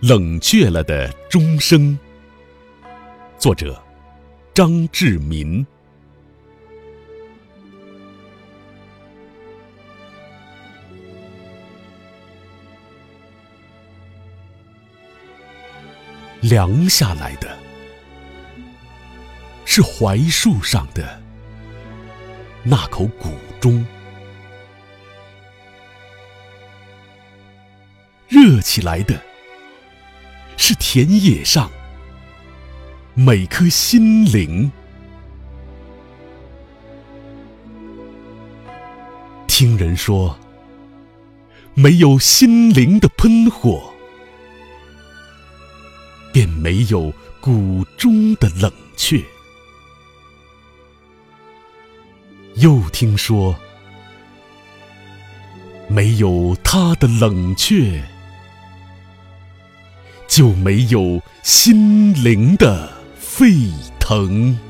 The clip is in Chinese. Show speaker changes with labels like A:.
A: 冷却了的钟声，作者张志民。凉下来的是槐树上的那口古钟。热起来的是田野上每颗心灵。听人说，没有心灵的喷火，便没有谷中的冷却。又听说，没有它的冷却。就没有心灵的沸腾。